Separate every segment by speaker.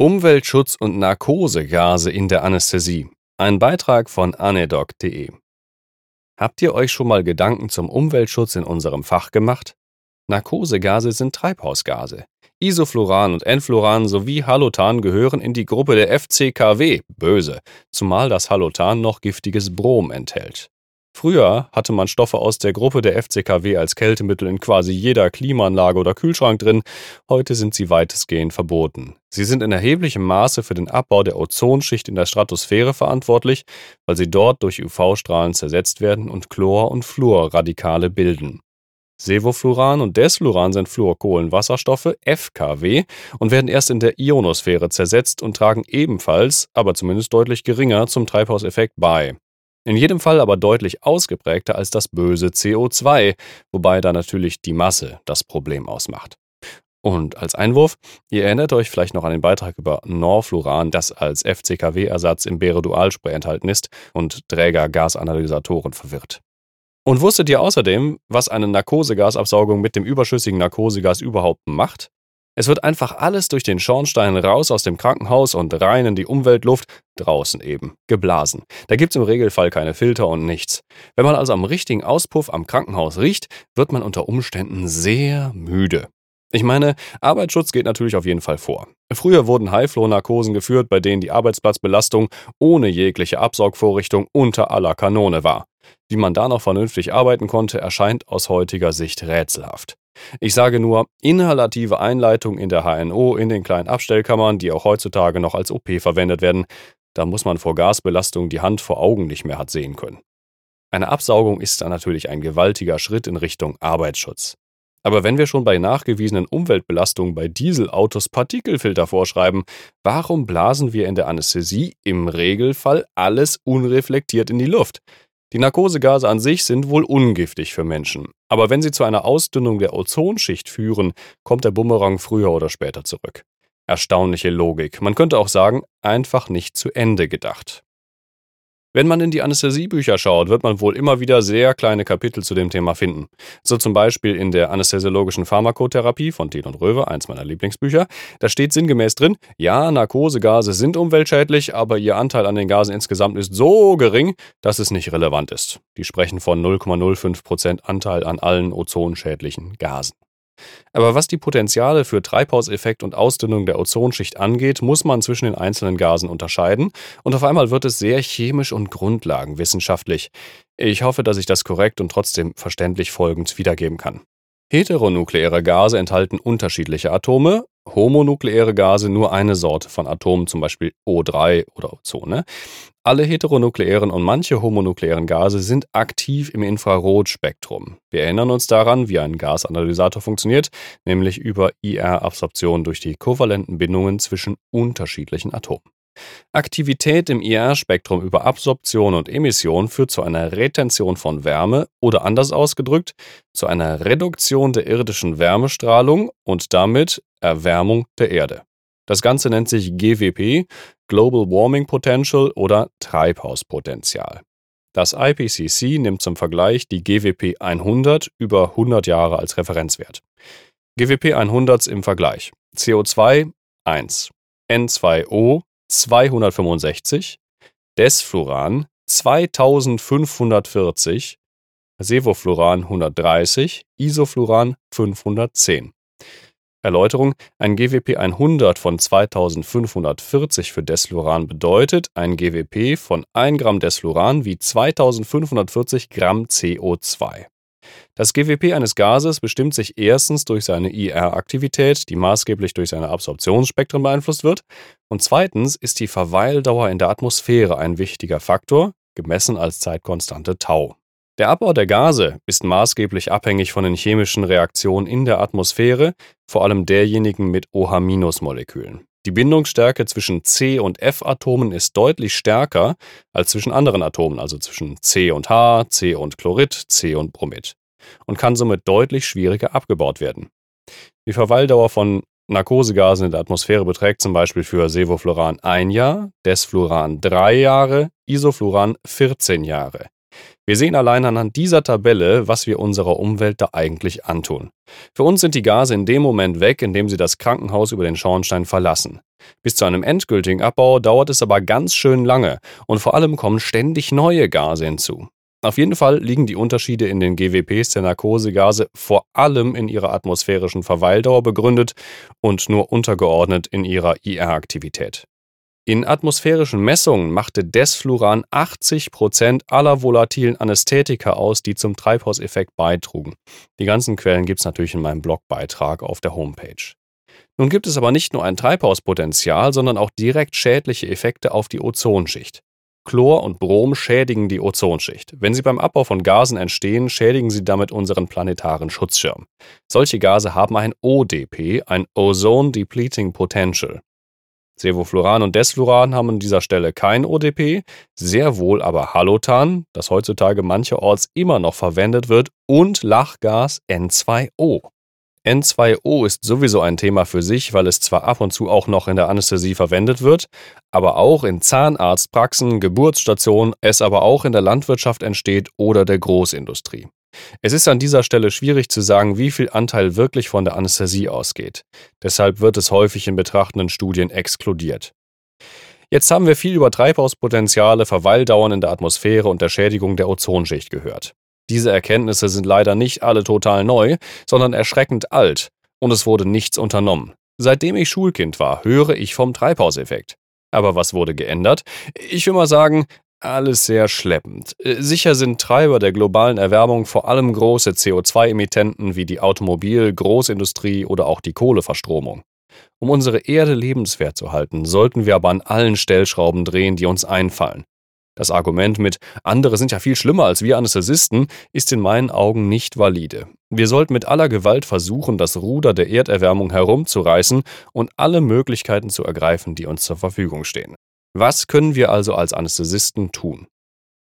Speaker 1: Umweltschutz und Narkosegase in der Anästhesie. Ein Beitrag von anedoc.de. Habt ihr euch schon mal Gedanken zum Umweltschutz in unserem Fach gemacht? Narkosegase sind Treibhausgase. Isofluran und Enfluran sowie Halotan gehören in die Gruppe der FCKW, böse, zumal das Halotan noch giftiges Brom enthält. Früher hatte man Stoffe aus der Gruppe der FCKW als Kältemittel in quasi jeder Klimaanlage oder Kühlschrank drin, heute sind sie weitestgehend verboten. Sie sind in erheblichem Maße für den Abbau der Ozonschicht in der Stratosphäre verantwortlich, weil sie dort durch UV-Strahlen zersetzt werden und Chlor- und Fluorradikale bilden. Sevofluran und Desfluran sind Fluorkohlenwasserstoffe, FKW, und werden erst in der Ionosphäre zersetzt und tragen ebenfalls, aber zumindest deutlich geringer, zum Treibhauseffekt bei. In jedem Fall aber deutlich ausgeprägter als das böse CO2, wobei da natürlich die Masse das Problem ausmacht. Und als Einwurf, ihr erinnert euch vielleicht noch an den Beitrag über Norfluran, das als FCKW-Ersatz im Bere-Dualspray enthalten ist und Träger-Gasanalysatoren verwirrt. Und wusstet ihr außerdem, was eine Narkosegasabsaugung mit dem überschüssigen Narkosegas überhaupt macht? Es wird einfach alles durch den Schornstein raus aus dem Krankenhaus und rein in die Umweltluft, draußen eben, geblasen. Da gibt's im Regelfall keine Filter und nichts. Wenn man also am richtigen Auspuff am Krankenhaus riecht, wird man unter Umständen sehr müde. Ich meine, Arbeitsschutz geht natürlich auf jeden Fall vor. Früher wurden High-Flow-Narkosen geführt, bei denen die Arbeitsplatzbelastung ohne jegliche Absaugvorrichtung unter aller Kanone war. Wie man da noch vernünftig arbeiten konnte, erscheint aus heutiger Sicht rätselhaft. Ich sage nur, inhalative Einleitung in der HNO in den kleinen Abstellkammern, die auch heutzutage noch als OP verwendet werden, da muss man vor Gasbelastung die Hand vor Augen nicht mehr hat sehen können. Eine Absaugung ist dann natürlich ein gewaltiger Schritt in Richtung Arbeitsschutz. Aber wenn wir schon bei nachgewiesenen Umweltbelastungen bei Dieselautos Partikelfilter vorschreiben, warum blasen wir in der Anästhesie im Regelfall alles unreflektiert in die Luft? Die Narkosegase an sich sind wohl ungiftig für Menschen, aber wenn sie zu einer Ausdünnung der Ozonschicht führen, kommt der Bumerang früher oder später zurück. Erstaunliche Logik. Man könnte auch sagen, einfach nicht zu Ende gedacht. Wenn man in die Anästhesiebücher schaut, wird man wohl immer wieder sehr kleine Kapitel zu dem Thema finden. So zum Beispiel in der anästhesiologischen Pharmakotherapie von Thiel und Röwe, eins meiner Lieblingsbücher. Da steht sinngemäß drin, ja, Narkosegase sind umweltschädlich, aber ihr Anteil an den Gasen insgesamt ist so gering, dass es nicht relevant ist. Die sprechen von 0,05% Anteil an allen ozonschädlichen Gasen. Aber was die Potenziale für Treibhauseffekt und Ausdünnung der Ozonschicht angeht, muss man zwischen den einzelnen Gasen unterscheiden und auf einmal wird es sehr chemisch und grundlagenwissenschaftlich. Ich hoffe, dass ich das korrekt und trotzdem verständlich folgend wiedergeben kann. Heteronukleäre Gase enthalten unterschiedliche Atome, homonukleäre Gase nur eine Sorte von Atomen, zum Beispiel O3 oder Ozone. Alle heteronukleären und manche homonukleären Gase sind aktiv im Infrarotspektrum. Wir erinnern uns daran, wie ein Gasanalysator funktioniert, nämlich über IR-Absorption durch die kovalenten Bindungen zwischen unterschiedlichen Atomen. Aktivität im IR-Spektrum über Absorption und Emission führt zu einer Retention von Wärme oder anders ausgedrückt zu einer Reduktion der irdischen Wärmestrahlung und damit Erwärmung der Erde. Das Ganze nennt sich GWP, Global Warming Potential oder Treibhauspotenzial. Das IPCC nimmt zum Vergleich die GWP 100 über 100 Jahre als Referenzwert. GWP 100 im Vergleich. CO2 1, N2O 265, Desfluran 2540, Sevofluran 130, Isofluran 510. Erläuterung: Ein GWP 100 von 2540 für Desfluran bedeutet ein GWP von 1 Gramm Desfluran wie 2540 Gramm CO2 das GWP eines Gases bestimmt sich erstens durch seine IR-Aktivität, die maßgeblich durch seine Absorptionsspektren beeinflusst wird, und zweitens ist die Verweildauer in der Atmosphäre ein wichtiger Faktor, gemessen als Zeitkonstante Tau. Der Abbau der Gase ist maßgeblich abhängig von den chemischen Reaktionen in der Atmosphäre, vor allem derjenigen mit OH-Molekülen. Die Bindungsstärke zwischen C- und F-Atomen ist deutlich stärker als zwischen anderen Atomen, also zwischen C und H, C und Chlorid, C und Bromid und kann somit deutlich schwieriger abgebaut werden. Die Verweildauer von Narkosegasen in der Atmosphäre beträgt zum Beispiel für Sevofluran ein Jahr, Desfluran drei Jahre, Isofluran 14 Jahre. Wir sehen allein anhand dieser Tabelle, was wir unserer Umwelt da eigentlich antun. Für uns sind die Gase in dem Moment weg, in dem sie das Krankenhaus über den Schornstein verlassen. Bis zu einem endgültigen Abbau dauert es aber ganz schön lange und vor allem kommen ständig neue Gase hinzu. Auf jeden Fall liegen die Unterschiede in den GWPs der Narkosegase vor allem in ihrer atmosphärischen Verweildauer begründet und nur untergeordnet in ihrer IR-Aktivität. In atmosphärischen Messungen machte Desfluran 80 Prozent aller volatilen Anästhetika aus, die zum Treibhauseffekt beitrugen. Die ganzen Quellen gibt es natürlich in meinem Blogbeitrag auf der Homepage. Nun gibt es aber nicht nur ein Treibhauspotenzial, sondern auch direkt schädliche Effekte auf die Ozonschicht. Chlor und Brom schädigen die Ozonschicht. Wenn sie beim Abbau von Gasen entstehen, schädigen sie damit unseren planetaren Schutzschirm. Solche Gase haben ein ODP, ein Ozone Depleting Potential. Sevofluran und Desfluran haben an dieser Stelle kein ODP, sehr wohl aber Halotan, das heutzutage mancherorts immer noch verwendet wird, und Lachgas N2O. N2O ist sowieso ein Thema für sich, weil es zwar ab und zu auch noch in der Anästhesie verwendet wird, aber auch in Zahnarztpraxen, Geburtsstationen, es aber auch in der Landwirtschaft entsteht oder der Großindustrie. Es ist an dieser Stelle schwierig zu sagen, wie viel Anteil wirklich von der Anästhesie ausgeht. Deshalb wird es häufig in betrachtenden Studien exkludiert. Jetzt haben wir viel über Treibhauspotenziale, Verweildauern in der Atmosphäre und der Schädigung der Ozonschicht gehört. Diese Erkenntnisse sind leider nicht alle total neu, sondern erschreckend alt, und es wurde nichts unternommen. Seitdem ich Schulkind war, höre ich vom Treibhauseffekt. Aber was wurde geändert? Ich will mal sagen, alles sehr schleppend. Äh, sicher sind Treiber der globalen Erwärmung vor allem große CO2-Emittenten wie die Automobil-, Großindustrie oder auch die Kohleverstromung. Um unsere Erde lebenswert zu halten, sollten wir aber an allen Stellschrauben drehen, die uns einfallen. Das Argument mit andere sind ja viel schlimmer als wir Anästhesisten ist in meinen Augen nicht valide. Wir sollten mit aller Gewalt versuchen, das Ruder der Erderwärmung herumzureißen und alle Möglichkeiten zu ergreifen, die uns zur Verfügung stehen. Was können wir also als Anästhesisten tun?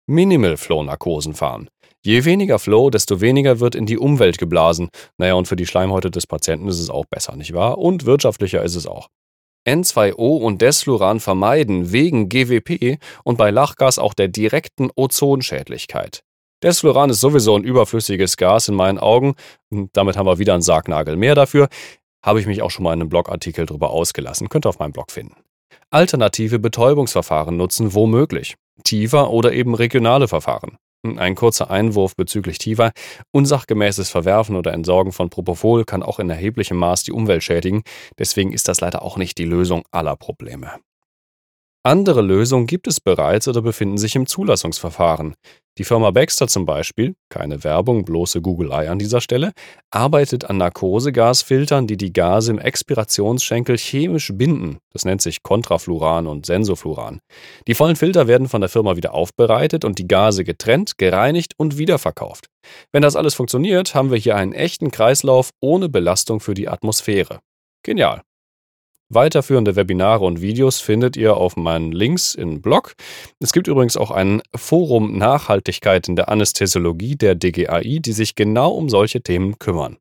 Speaker 1: Minimal Flow Narkosen fahren. Je weniger Flow, desto weniger wird in die Umwelt geblasen. Naja, und für die Schleimhäute des Patienten ist es auch besser, nicht wahr? Und wirtschaftlicher ist es auch. N2O und Desfluran vermeiden wegen GWP und bei Lachgas auch der direkten Ozonschädlichkeit. Desfluran ist sowieso ein überflüssiges Gas in meinen Augen. Damit haben wir wieder einen Sargnagel mehr dafür. Habe ich mich auch schon mal in einem Blogartikel drüber ausgelassen. Könnt ihr auf meinem Blog finden. Alternative Betäubungsverfahren nutzen womöglich. Tiefer oder eben regionale Verfahren. Ein kurzer Einwurf bezüglich TIVA. Unsachgemäßes Verwerfen oder Entsorgen von Propofol kann auch in erheblichem Maß die Umwelt schädigen. Deswegen ist das leider auch nicht die Lösung aller Probleme. Andere Lösungen gibt es bereits oder befinden sich im Zulassungsverfahren. Die Firma Baxter zum Beispiel, keine Werbung, bloße Googelei an dieser Stelle, arbeitet an Narkosegasfiltern, die die Gase im Expirationsschenkel chemisch binden. Das nennt sich Kontrafluran und Sensofluran. Die vollen Filter werden von der Firma wieder aufbereitet und die Gase getrennt, gereinigt und wiederverkauft. Wenn das alles funktioniert, haben wir hier einen echten Kreislauf ohne Belastung für die Atmosphäre. Genial. Weiterführende Webinare und Videos findet ihr auf meinen Links im Blog. Es gibt übrigens auch ein Forum Nachhaltigkeit in der Anästhesiologie der DGAI, die sich genau um solche Themen kümmern.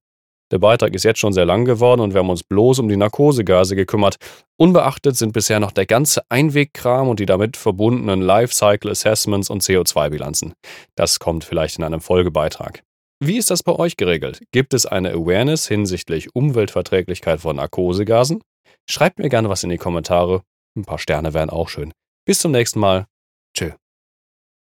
Speaker 1: Der Beitrag ist jetzt schon sehr lang geworden und wir haben uns bloß um die Narkosegase gekümmert. Unbeachtet sind bisher noch der ganze Einwegkram und die damit verbundenen Lifecycle Assessments und CO2-Bilanzen. Das kommt vielleicht in einem Folgebeitrag. Wie ist das bei euch geregelt? Gibt es eine Awareness hinsichtlich Umweltverträglichkeit von Narkosegasen? Schreibt mir gerne was in die Kommentare. Ein paar Sterne wären auch schön. Bis zum nächsten Mal.